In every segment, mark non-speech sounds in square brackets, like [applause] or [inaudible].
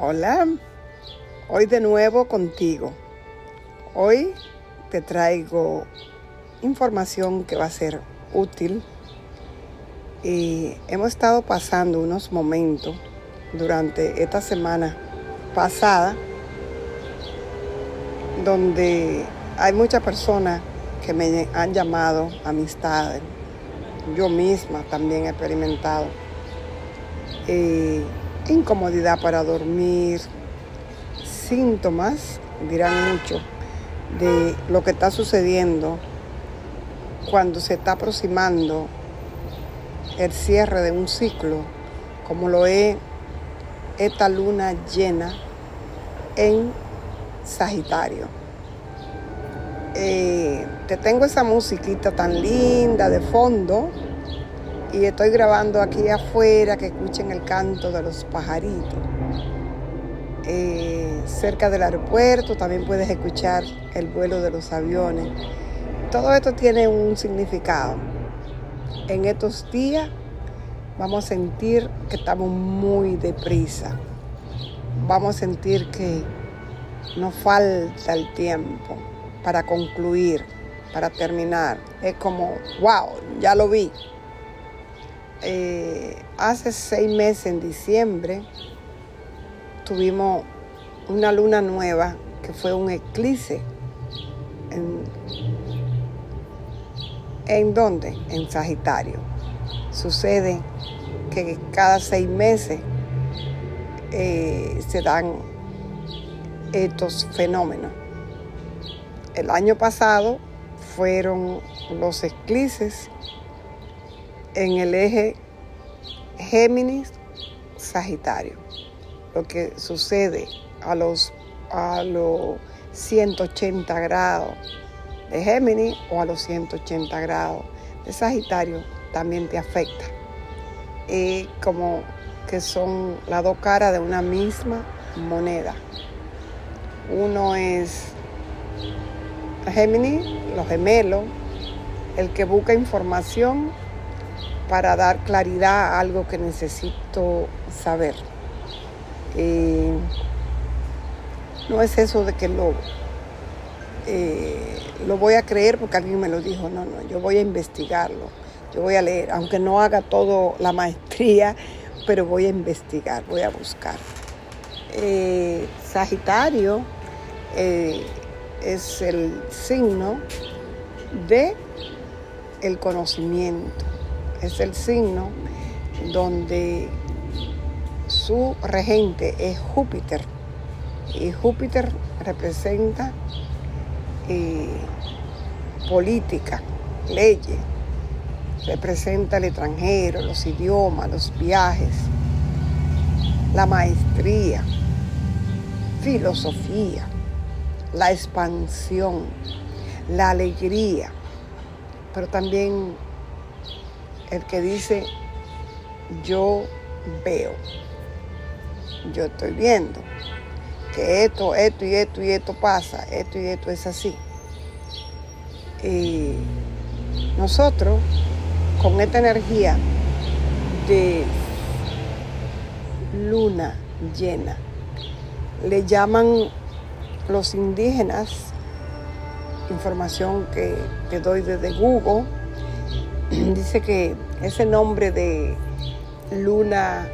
Hola, hoy de nuevo contigo. Hoy te traigo información que va a ser útil y hemos estado pasando unos momentos durante esta semana pasada donde hay muchas personas que me han llamado amistades. Yo misma también he experimentado incomodidad para dormir, síntomas, dirán mucho, de lo que está sucediendo cuando se está aproximando el cierre de un ciclo, como lo es esta luna llena en Sagitario. Eh, te tengo esa musiquita tan linda de fondo y estoy grabando aquí afuera que escuchen el canto de los pajaritos. Eh, cerca del aeropuerto también puedes escuchar el vuelo de los aviones. Todo esto tiene un significado. En estos días vamos a sentir que estamos muy deprisa. Vamos a sentir que nos falta el tiempo para concluir, para terminar. Es como, wow, ya lo vi. Eh, hace seis meses, en diciembre, tuvimos una luna nueva que fue un eclipse. ¿En, ¿en dónde? En Sagitario. Sucede que cada seis meses eh, se dan estos fenómenos. El año pasado fueron los eclipses en el eje Géminis Sagitario. Lo que sucede a los, a los 180 grados de Géminis o a los 180 grados de Sagitario también te afecta. Y como que son las dos caras de una misma moneda. Uno es Géminis, los gemelos, el que busca información para dar claridad a algo que necesito saber. Eh, no es eso de que lo, eh, lo voy a creer porque alguien me lo dijo, no, no, yo voy a investigarlo, yo voy a leer, aunque no haga todo la maestría, pero voy a investigar, voy a buscar. Eh, Sagitario es el signo de el conocimiento es el signo donde su regente es Júpiter. Y Júpiter representa eh, política, leyes, representa el extranjero, los idiomas, los viajes, la maestría, filosofía, la expansión, la alegría, pero también el que dice yo veo, yo estoy viendo que esto, esto y esto y esto pasa, esto y esto es así. Y nosotros, con esta energía de luna llena, le llaman los indígenas, información que te doy desde Google, [clears throat] dice que ese nombre de luna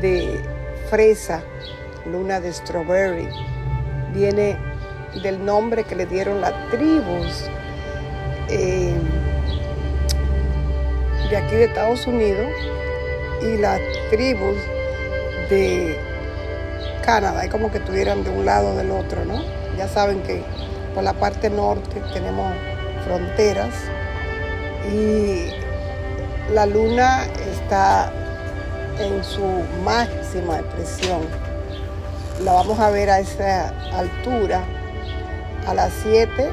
de fresa, luna de strawberry, viene del nombre que le dieron las tribus eh, de aquí de Estados Unidos y las tribus de Canadá, es como que estuvieran de un lado o del otro, ¿no? Ya saben que por la parte norte tenemos fronteras y la luna está en su máxima expresión. La vamos a ver a esa altura a las 7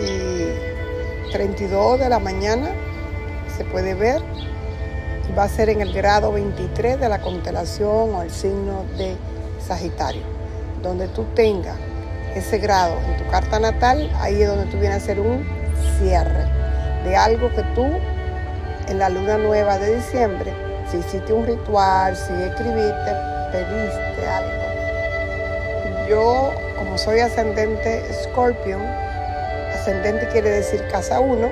y 32 de la mañana. Se puede ver. Va a ser en el grado 23 de la constelación o el signo de Sagitario. Donde tú tengas ese grado en tu carta natal, ahí es donde tú vienes a hacer un cierre de algo que tú en la luna nueva de diciembre, si hiciste un ritual, si escribiste, pediste algo. Yo, como soy ascendente Scorpion, ascendente quiere decir casa 1,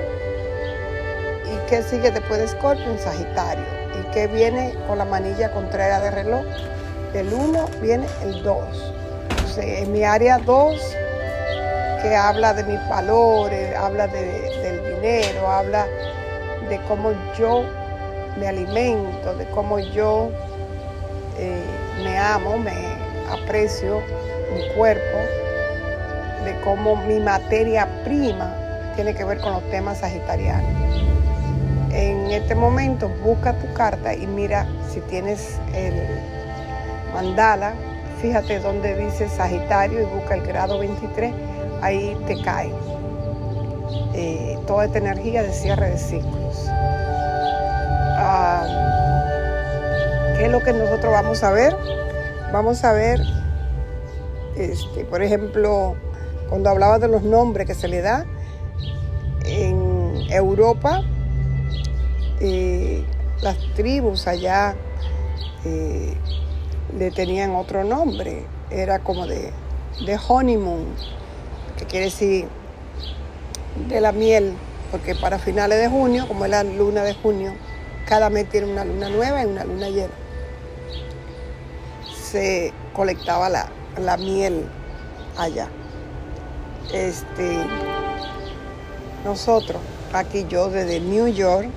¿y qué sigue después de Scorpion? Sagitario. ¿Y qué viene con la manilla contraria de reloj? Del 1 viene el 2. Entonces, en mi área 2, que habla de mis valores, habla del habla de cómo yo me alimento, de cómo yo eh, me amo, me aprecio mi cuerpo, de cómo mi materia prima tiene que ver con los temas sagitarianos. En este momento busca tu carta y mira si tienes el mandala, fíjate donde dice Sagitario y busca el grado 23, ahí te cae eh, toda esta energía de cierre de ciclos. ¿Qué es lo que nosotros vamos a ver? Vamos a ver, este, por ejemplo, cuando hablaba de los nombres que se le da en Europa, eh, las tribus allá eh, le tenían otro nombre, era como de, de honeymoon, que quiere decir de la miel, porque para finales de junio, como es la luna de junio, cada mes tiene una luna nueva y una luna llena. Se colectaba la, miel allá. Este, nosotros, aquí yo desde New York,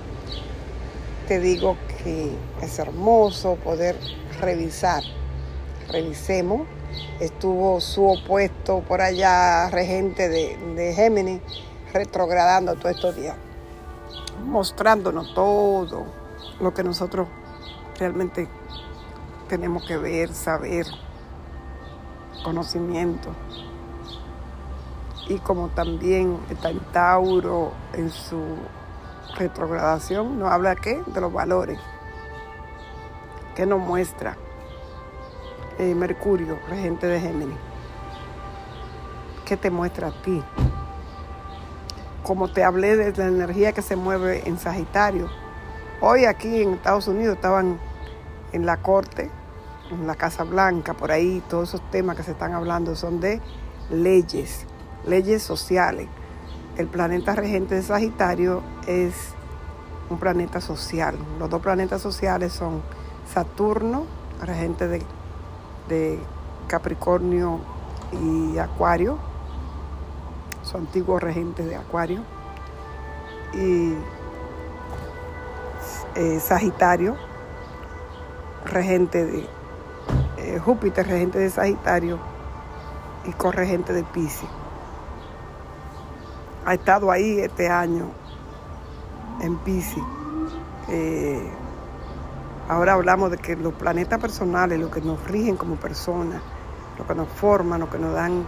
te digo que es hermoso poder revisar. Revisemos. Estuvo su opuesto por allá, regente de, de Géminis, retrogradando todos estos días mostrándonos todo lo que nosotros realmente tenemos que ver, saber, conocimiento. Y como también está en Tauro en su retrogradación, nos habla ¿qué? de los valores que nos muestra eh, Mercurio, regente de Géminis. ¿Qué te muestra a ti? Como te hablé de la energía que se mueve en Sagitario. Hoy aquí en Estados Unidos estaban en la corte, en la Casa Blanca, por ahí, todos esos temas que se están hablando son de leyes, leyes sociales. El planeta regente de Sagitario es un planeta social. Los dos planetas sociales son Saturno, regente de, Capricornio y Acuario, su antiguo regente de Acuario, y eh, Sagitario, regente de eh, Júpiter, regente de Sagitario, y corregente de Pisces. Ha estado ahí este año en Pisces. Eh, ahora hablamos de que los planetas personales, lo que nos rigen como personas, lo que nos forman, lo que nos dan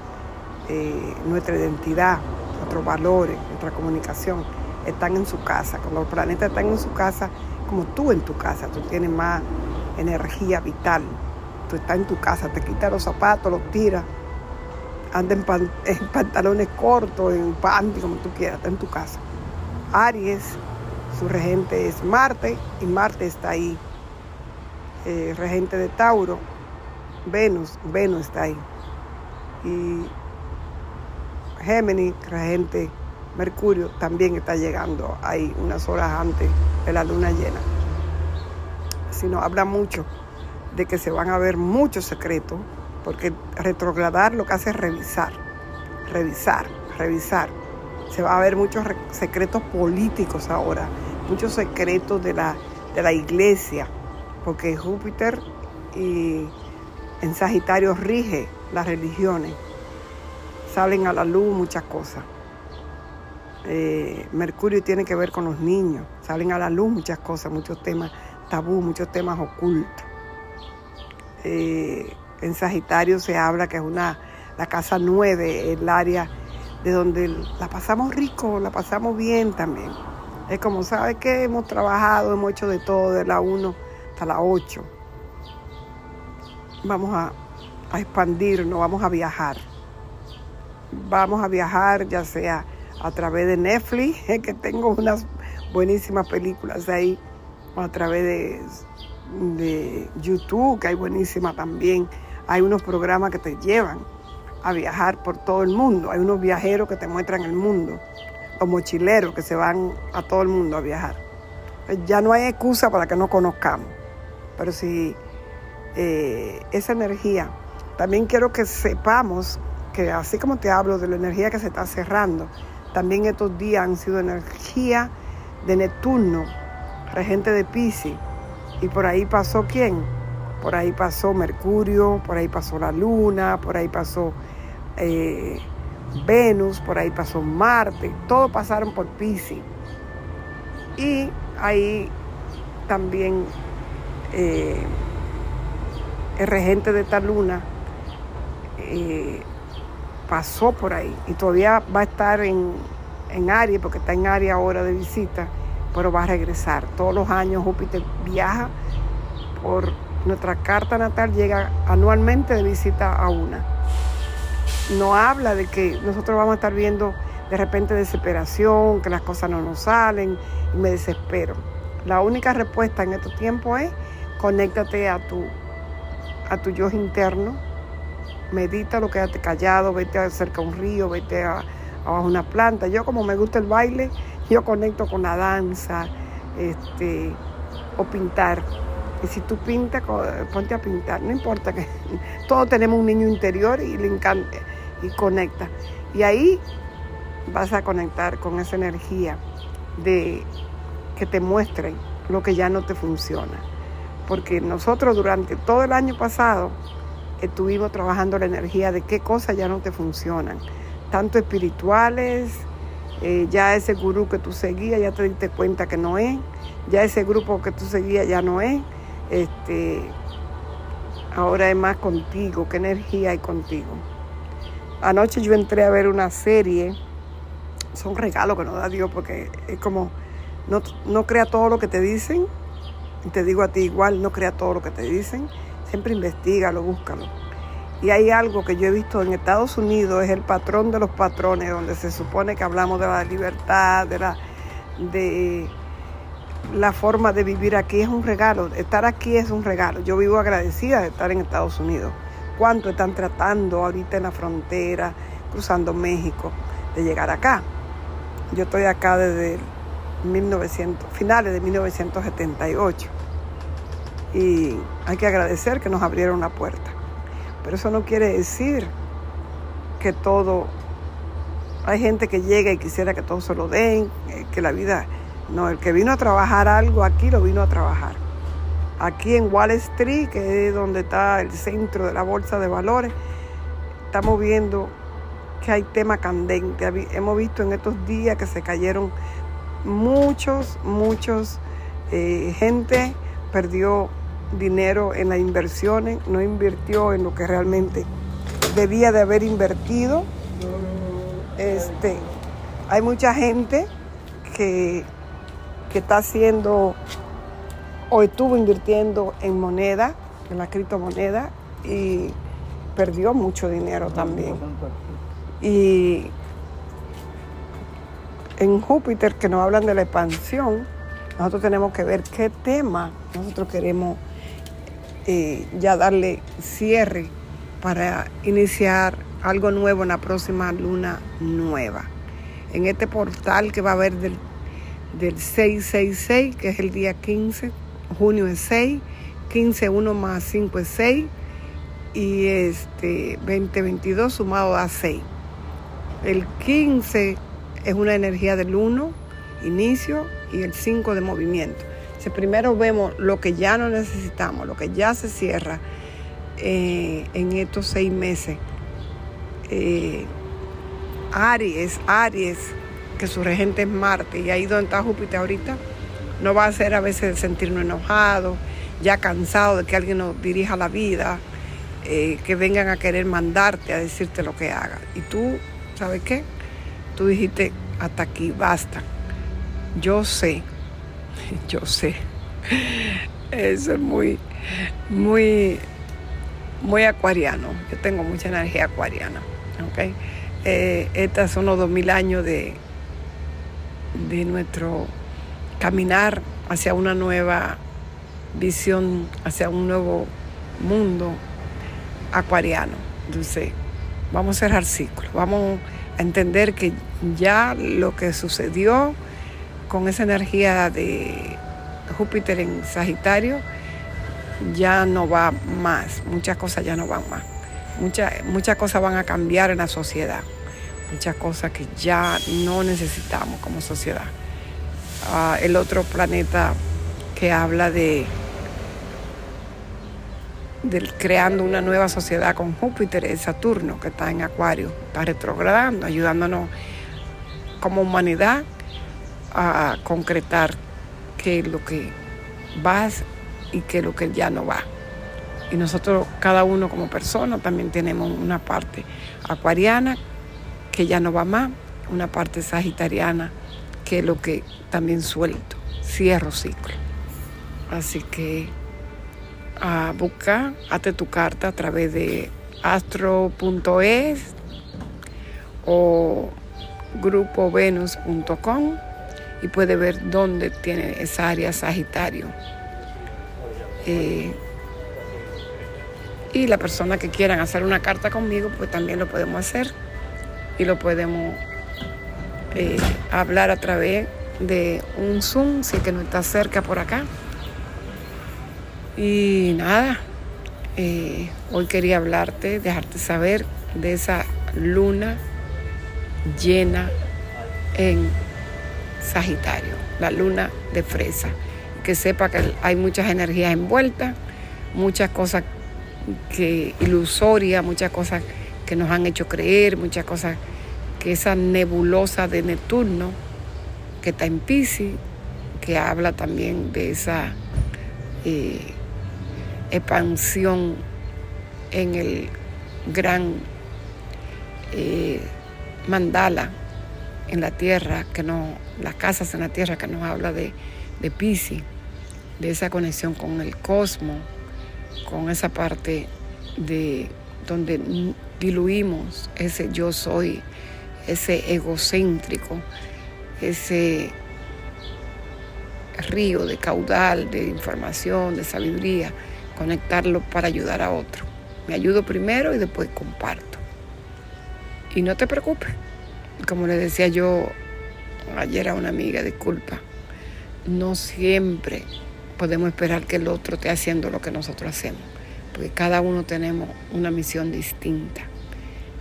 eh, nuestra identidad, nuestros valores, nuestra comunicación, están en su casa. Cuando los planetas están en su casa, como tú en tu casa, tú tienes más energía vital. Tú estás en tu casa, te quitas los zapatos, los tiras, anda [laughs] en, pantalones cortos, en panty, como tú quieras, está en tu casa. Aries, su regente es Marte y Marte está ahí. Eh, regente de Tauro, Venus, Venus está ahí. Y Géminis, regente Mercurio, también está llegando ahí unas horas antes de la luna llena. Si no, habla mucho de que se van a ver muchos secretos, porque retrogradar lo que hace es revisar, revisar, revisar. Se va a ver muchos secretos políticos ahora, muchos secretos de la, de la iglesia, porque Júpiter y en Sagitario rige las religiones salen a la luz muchas cosas. Eh, Mercurio tiene que ver con los niños, salen a la luz muchas cosas, muchos temas tabú, muchos temas ocultos. Eh, en Sagitario se habla que es una, la casa 9, el área de donde la pasamos rico, la pasamos bien también. Es como, ¿sabes qué? Hemos trabajado, hemos hecho de todo, de la 1 hasta la 8. Vamos a, a expandirnos, vamos a viajar vamos a viajar, ya sea a través de Netflix, [laughs] que tengo unas buenísimas películas ahí, o a través de de YouTube, que hay buenísima también. Hay unos programas que te llevan a viajar por todo el mundo. Hay unos viajeros que te muestran el mundo, los mochileros que se van a todo el mundo a viajar. Ya no hay excusa para que no conozcamos. Pero si eh, esa energía, también quiero que sepamos que así como te hablo de la energía que se está cerrando, también estos días han sido energía de Neptuno, regente de Pisces. Y por ahí pasó quién? Por ahí pasó Mercurio, por ahí pasó la Luna, por ahí pasó eh, Venus, por ahí pasó Marte, todos pasaron por Pisces. Y ahí también eh, el regente de esta luna eh, pasó por ahí y todavía va a estar en, en Aries, porque está en Aries ahora de visita, pero va a regresar. Todos los años Júpiter viaja por nuestra carta natal, llega anualmente de visita a una. No habla de que nosotros vamos a estar viendo de repente desesperación, que las cosas no nos salen y me desespero. La única respuesta en estos tiempos es conéctate a tu, a tu yo interno, medita lo quédate callado, vete cerca a un río, vete a, abajo una planta. Yo como me gusta el baile, yo conecto con la danza, este, o pintar. Y si tú pintas, ponte a pintar, no importa que [laughs] todos tenemos un niño interior y le encanta y conecta. Y ahí vas a conectar con esa energía de que te muestren lo que ya no te funciona. Porque nosotros durante todo el año pasado estuvimos trabajando la energía de qué cosas ya no te funcionan, tanto espirituales, eh, ya ese gurú que tú seguías ya te diste cuenta que no es, ya ese grupo que tú seguías ya no es, este, ahora es más contigo, qué energía hay contigo. Anoche yo entré a ver una serie, son regalos que nos da Dios porque es como no, no crea todo lo que te dicen. Te digo a ti igual, no crea todo lo que te dicen. Siempre investigalo, búscalo. Y hay algo que yo he visto en Estados Unidos, es el patrón de los patrones, donde se supone que hablamos de la libertad, de la, de la forma de vivir aquí. Es un regalo. Estar aquí es un regalo. Yo vivo agradecida de estar en Estados Unidos. ¿Cuánto están tratando ahorita en la frontera, cruzando México, de llegar acá? Yo estoy acá desde 1900, finales de 1978. Y hay que agradecer que nos abrieron la puerta. Pero eso no quiere decir que todo... Hay gente que llega y quisiera que todo se lo den, eh, que la vida... No, el que vino a trabajar algo aquí lo vino a trabajar. Aquí en Wall Street, que es donde está el centro de la bolsa de valores, estamos viendo que hay tema candente. Hemos visto en estos días que se cayeron muchos, muchos eh, gente perdió dinero en las inversiones, no invirtió en lo que realmente debía de haber invertido. Este, hay mucha gente que, que está haciendo o estuvo invirtiendo en moneda, en la criptomoneda, y perdió mucho dinero también. Y en Júpiter que nos hablan de la expansión, nosotros tenemos que ver qué tema nosotros queremos eh, ya darle cierre para iniciar algo nuevo en la próxima luna nueva. En este portal que va a haber del, del 666, que es el día 15, junio es 6, 15, 1 más 5 es 6 y este 2022 sumado a 6. El 15 es una energía del 1, inicio, y el 5 de movimiento. Si primero vemos lo que ya no necesitamos, lo que ya se cierra eh, en estos seis meses. Eh, Aries, Aries, que su regente es Marte, y ahí donde está Júpiter ahorita, no va a ser a veces sentirnos enojados, ya cansados de que alguien nos dirija la vida, eh, que vengan a querer mandarte a decirte lo que haga. Y tú, ¿sabes qué? Tú dijiste, hasta aquí, basta. Yo sé, [laughs] yo sé. Eso es muy, muy, muy acuariano. Yo tengo mucha energía acuariana. ¿okay? Eh, estos son los dos mil años de, de nuestro caminar hacia una nueva visión hacia un nuevo mundo acuariano. Entonces, vamos a cerrar ciclo, vamos a entender que ya lo que sucedió con esa energía de Júpiter en Sagitario ya no va más, muchas cosas ya no van más, muchas, muchas cosas van a cambiar en la sociedad, muchas cosas que ya no necesitamos como sociedad. Ah, el otro planeta que habla de, de creando una nueva sociedad con Júpiter es Saturno, que está en Acuario, está retrogradando, ayudándonos como humanidad a concretar qué es lo que va y qué es lo que ya no va. Y nosotros, cada uno como persona, también tenemos una parte acuariana que ya no va más, una parte sagitariana que es lo que también suelto, cierro ciclo. Así que a busca, hazte tu carta a través de astro.es o grupovenus.com y puede ver dónde tiene esa área Sagitario. Eh, y la persona que quieran hacer una carta conmigo, pues también lo podemos hacer y lo podemos eh, hablar a través de un Zoom, si es que no está cerca por acá. Y nada, eh, hoy quería hablarte, dejarte saber de esa luna llena en Sagitario, la luna de fresa. Que sepa que hay muchas energías envueltas, muchas cosas que ilusorias, muchas cosas que nos han hecho creer, muchas cosas que esa nebulosa de Neptuno que está en Pisces, que habla también de esa eh, expansión en el gran eh, mandala en la tierra, que no, las casas en la tierra que nos habla de, de Pisces, de esa conexión con el cosmos, con esa parte de donde diluimos ese yo soy, ese egocéntrico, ese río de caudal, de información, de sabiduría, conectarlo para ayudar a otro. Me ayudo primero y después comparto. Y no te preocupes, como le decía yo ayer a una amiga, disculpa, no siempre podemos esperar que el otro esté haciendo lo que nosotros hacemos, porque cada uno tenemos una misión distinta.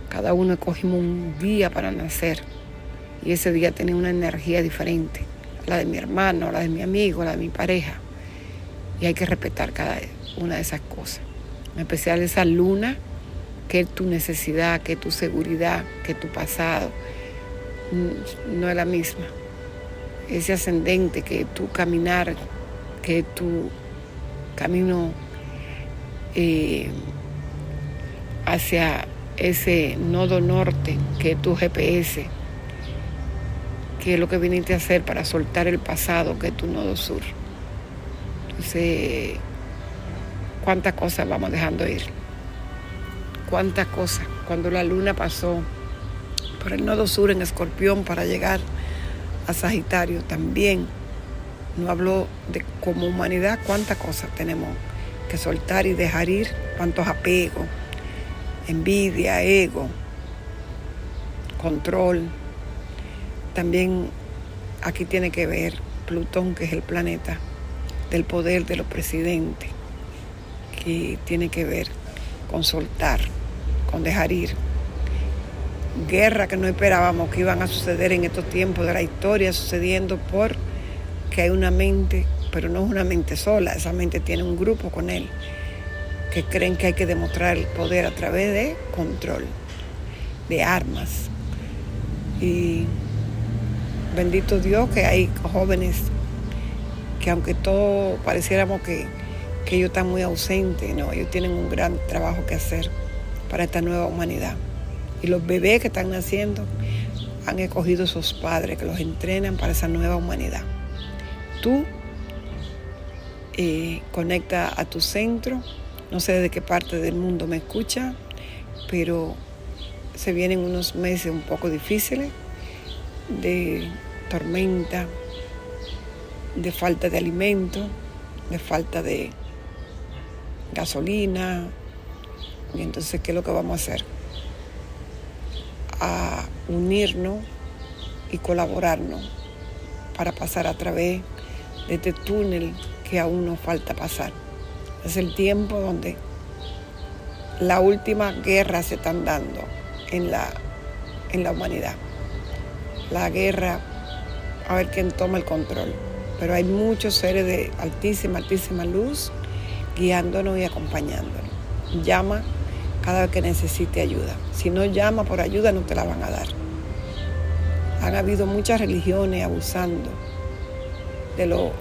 Cada uno escogimos un día para nacer y ese día tiene una energía diferente, la de mi hermano, la de mi amigo, la de mi pareja. Y hay que respetar cada una de esas cosas. En especial esa luna, que es tu necesidad, que es tu seguridad, que es tu pasado, no es la misma. Ese ascendente, que tu caminar, que tu camino eh, hacia ese nodo norte, que es tu GPS, que es lo que viniste a hacer para soltar el pasado, que es tu nodo sur. Entonces, ¿cuántas cosas vamos dejando ir? ¿Cuántas cosas? Cuando la luna pasó por el nodo sur en Escorpión para llegar a Sagitario también. No habló de como humanidad cuántas cosas tenemos que soltar y dejar ir, cuántos apegos, envidia, ego, control. También aquí tiene que ver Plutón, que es el planeta del poder de los presidentes, que tiene que ver con soltar, con dejar ir guerra que no esperábamos que iban a suceder en estos tiempos de la historia, sucediendo por que hay una mente, pero no es una mente sola, esa mente tiene un grupo con él, que creen que hay que demostrar el poder a través de control, de armas. Y bendito Dios que hay jóvenes que aunque todos pareciéramos que, que ellos están muy ausentes, no, ellos tienen un gran trabajo que hacer para esta nueva humanidad. Y los bebés que están naciendo han escogido esos padres que los entrenan para esa nueva humanidad. Tú eh, conecta a tu centro. No sé de qué parte del mundo me escucha, pero se vienen unos meses un poco difíciles de tormenta, de falta de alimento, de falta de gasolina. Y entonces, ¿qué es lo que vamos a hacer? A unirnos y colaborarnos para pasar a través de este túnel que aún nos falta pasar. Es el tiempo donde la última guerra se están dando en la, en la humanidad. La guerra, a ver quién toma el control. Pero hay muchos seres de altísima, altísima luz guiándonos y acompañándonos. Llama cada vez que necesite ayuda. Si no llama por ayuda, no te la van a dar. Han habido muchas religiones abusando de, lo,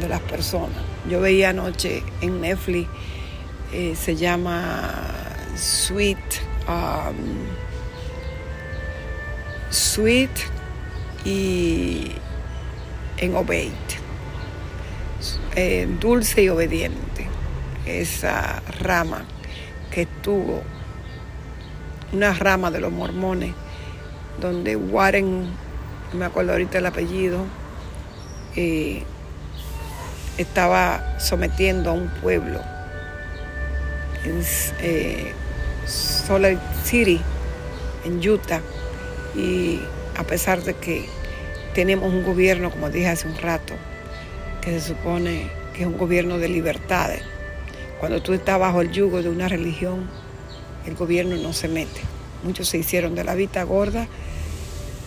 de las personas. Yo veía anoche en Netflix, eh, se llama Sweet, um, Sweet y en Obeyed, eh, dulce y obediente, esa rama que tuvo, una rama de los mormones donde Warren, no me acuerdo ahorita el apellido, eh, estaba sometiendo a un pueblo en eh, City, en Utah, y a pesar de que tenemos un gobierno, como dije hace un rato, que se supone que es un gobierno de libertades, cuando tú estás bajo el yugo de una religión, el gobierno no se mete. Muchos se hicieron de la vista gorda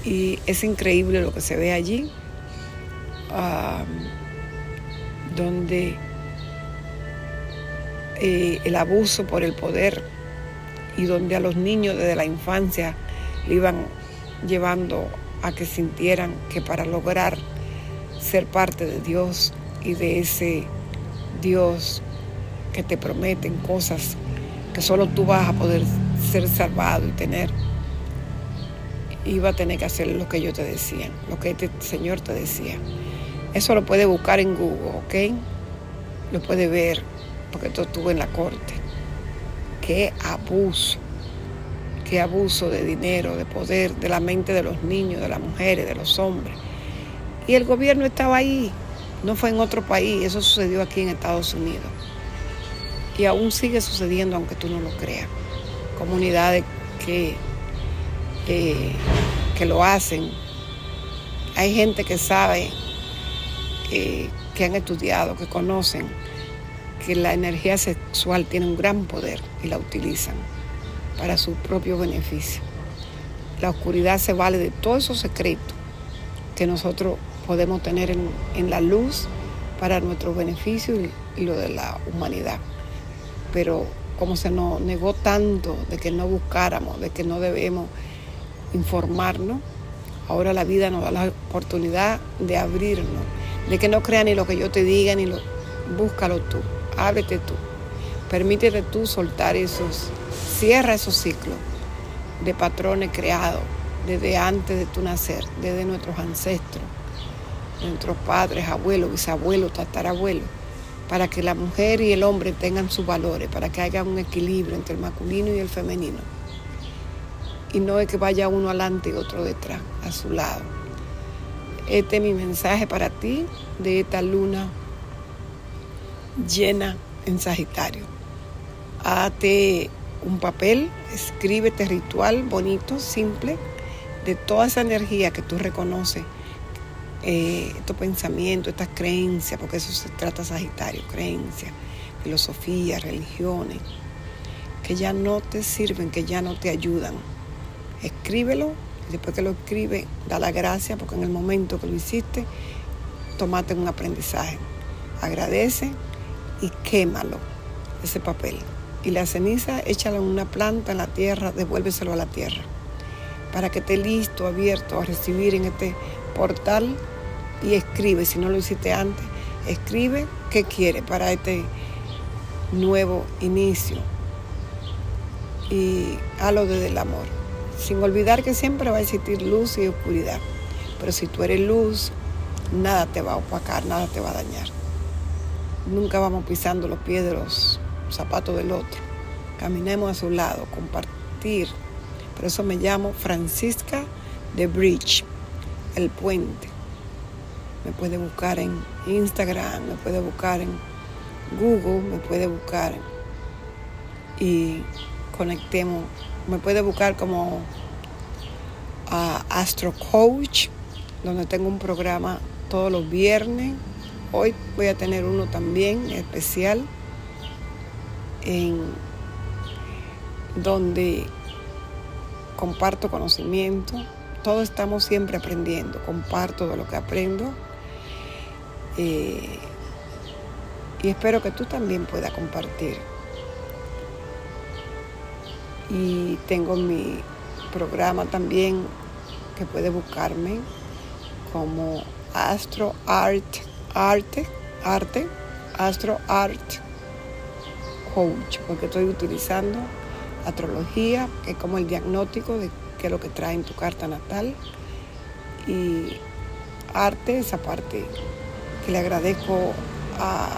y es increíble lo que se ve allí, donde eh, el abuso por el poder y donde a los niños desde la infancia le iban llevando a que sintieran que para lograr ser parte de Dios y de ese Dios que te prometen cosas que solo tú vas a poder ser salvado y tener iba a tener que hacer lo que ellos te decían, lo que este Señor te decía. Eso lo puede buscar en Google, ¿ok? Lo puede ver, porque esto estuvo en la corte. Qué abuso, qué abuso de dinero, de poder, de la mente de los niños, de las mujeres, de los hombres. Y el gobierno estaba ahí, no fue en otro país, eso sucedió aquí en Estados Unidos. Y aún sigue sucediendo aunque tú no lo creas. Comunidades que que lo hacen. Hay gente que sabe, eh, que han estudiado, que conocen que la energía sexual tiene un gran poder y la utilizan para su propio beneficio. La oscuridad se vale de todos esos secretos que nosotros podemos tener en, la luz para nuestro beneficio y lo de la humanidad. Pero como se nos negó tanto de que no buscáramos, de que no debemos informarnos. Ahora la vida nos da la oportunidad de abrirnos, de que no creas ni lo que yo te diga, ni lo... Búscalo tú, ábrete tú. Permítete tú soltar esos, cierra esos ciclos de patrones creados desde antes de tu nacer, desde nuestros ancestros, nuestros padres, abuelos, bisabuelos, tatarabuelos, para que la mujer y el hombre tengan sus valores, para que haya un equilibrio entre el masculino y el femenino y no es que vaya uno adelante y otro detrás, a su lado. Este es mi mensaje para ti de esta luna llena en Sagitario. Hazte un papel, escríbete ritual bonito, simple, de toda esa energía que tú reconoces, eh, estos pensamientos, estas creencias, porque eso se trata Sagitario, creencias, filosofía, religiones, que ya no te sirven, que ya no te ayudan escríbelo y después que lo escribe, da la gracia porque en el momento que lo hiciste, tomate un aprendizaje. Agradece y quémalo, ese papel. Y la ceniza, échala en una planta en la tierra, devuélveselo a la tierra. Para que esté listo, abierto a recibir en este portal y escribe, si no lo hiciste antes, escribe qué quiere para este nuevo inicio. Y hazlo desde el amor sin olvidar que siempre va a existir luz y oscuridad. Pero si tú eres luz, nada te va a opacar, nada te va a dañar. Nunca vamos pisando los pies de los zapatos del otro. Caminemos a su lado, compartir. Por eso me llamo Francisca de Bridge, el puente. me puede buscar en Instagram, me puede buscar en Google, me puede buscar y conectemos. Me puede buscar como a Astro Coach, donde tengo un programa todos los viernes. Hoy voy a tener uno también especial en donde comparto conocimiento. Todos estamos siempre aprendiendo. Comparto de lo que aprendo. Eh, y espero que tú también puedas compartir. Y tengo mi programa también que puede buscarme como Astro Art, Arte, Arte, Astro Art Coach, porque estoy utilizando astrología, que es como el diagnóstico de qué es lo que trae en tu carta natal. Y arte, esa parte que le agradezco a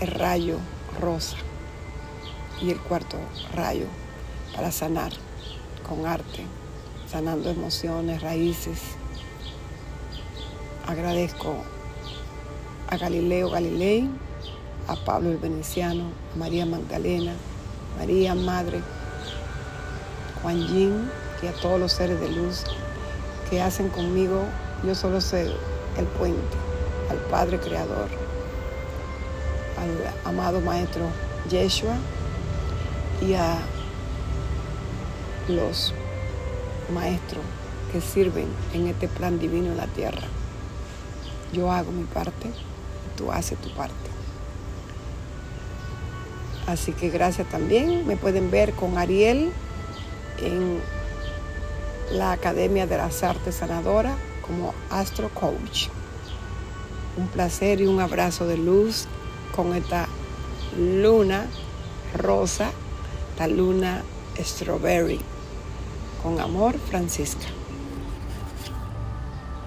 el rayo rosa y el cuarto rayo para sanar con arte, sanando emociones, raíces. Agradezco a Galileo Galilei, a Pablo el Veneciano, a María Magdalena, María Madre, Y a todos los seres de luz que hacen conmigo, yo solo sé el puente, al Padre Creador, al amado Maestro Yeshua y a los maestros que sirven en este plan divino en la tierra. Yo hago mi parte, tú haces tu parte. Así que gracias también. Me pueden ver con Ariel en la Academia de las Artes Sanadoras como Astro Coach. Un placer y un abrazo de luz con esta luna rosa, la luna strawberry. Con amor, Francisca.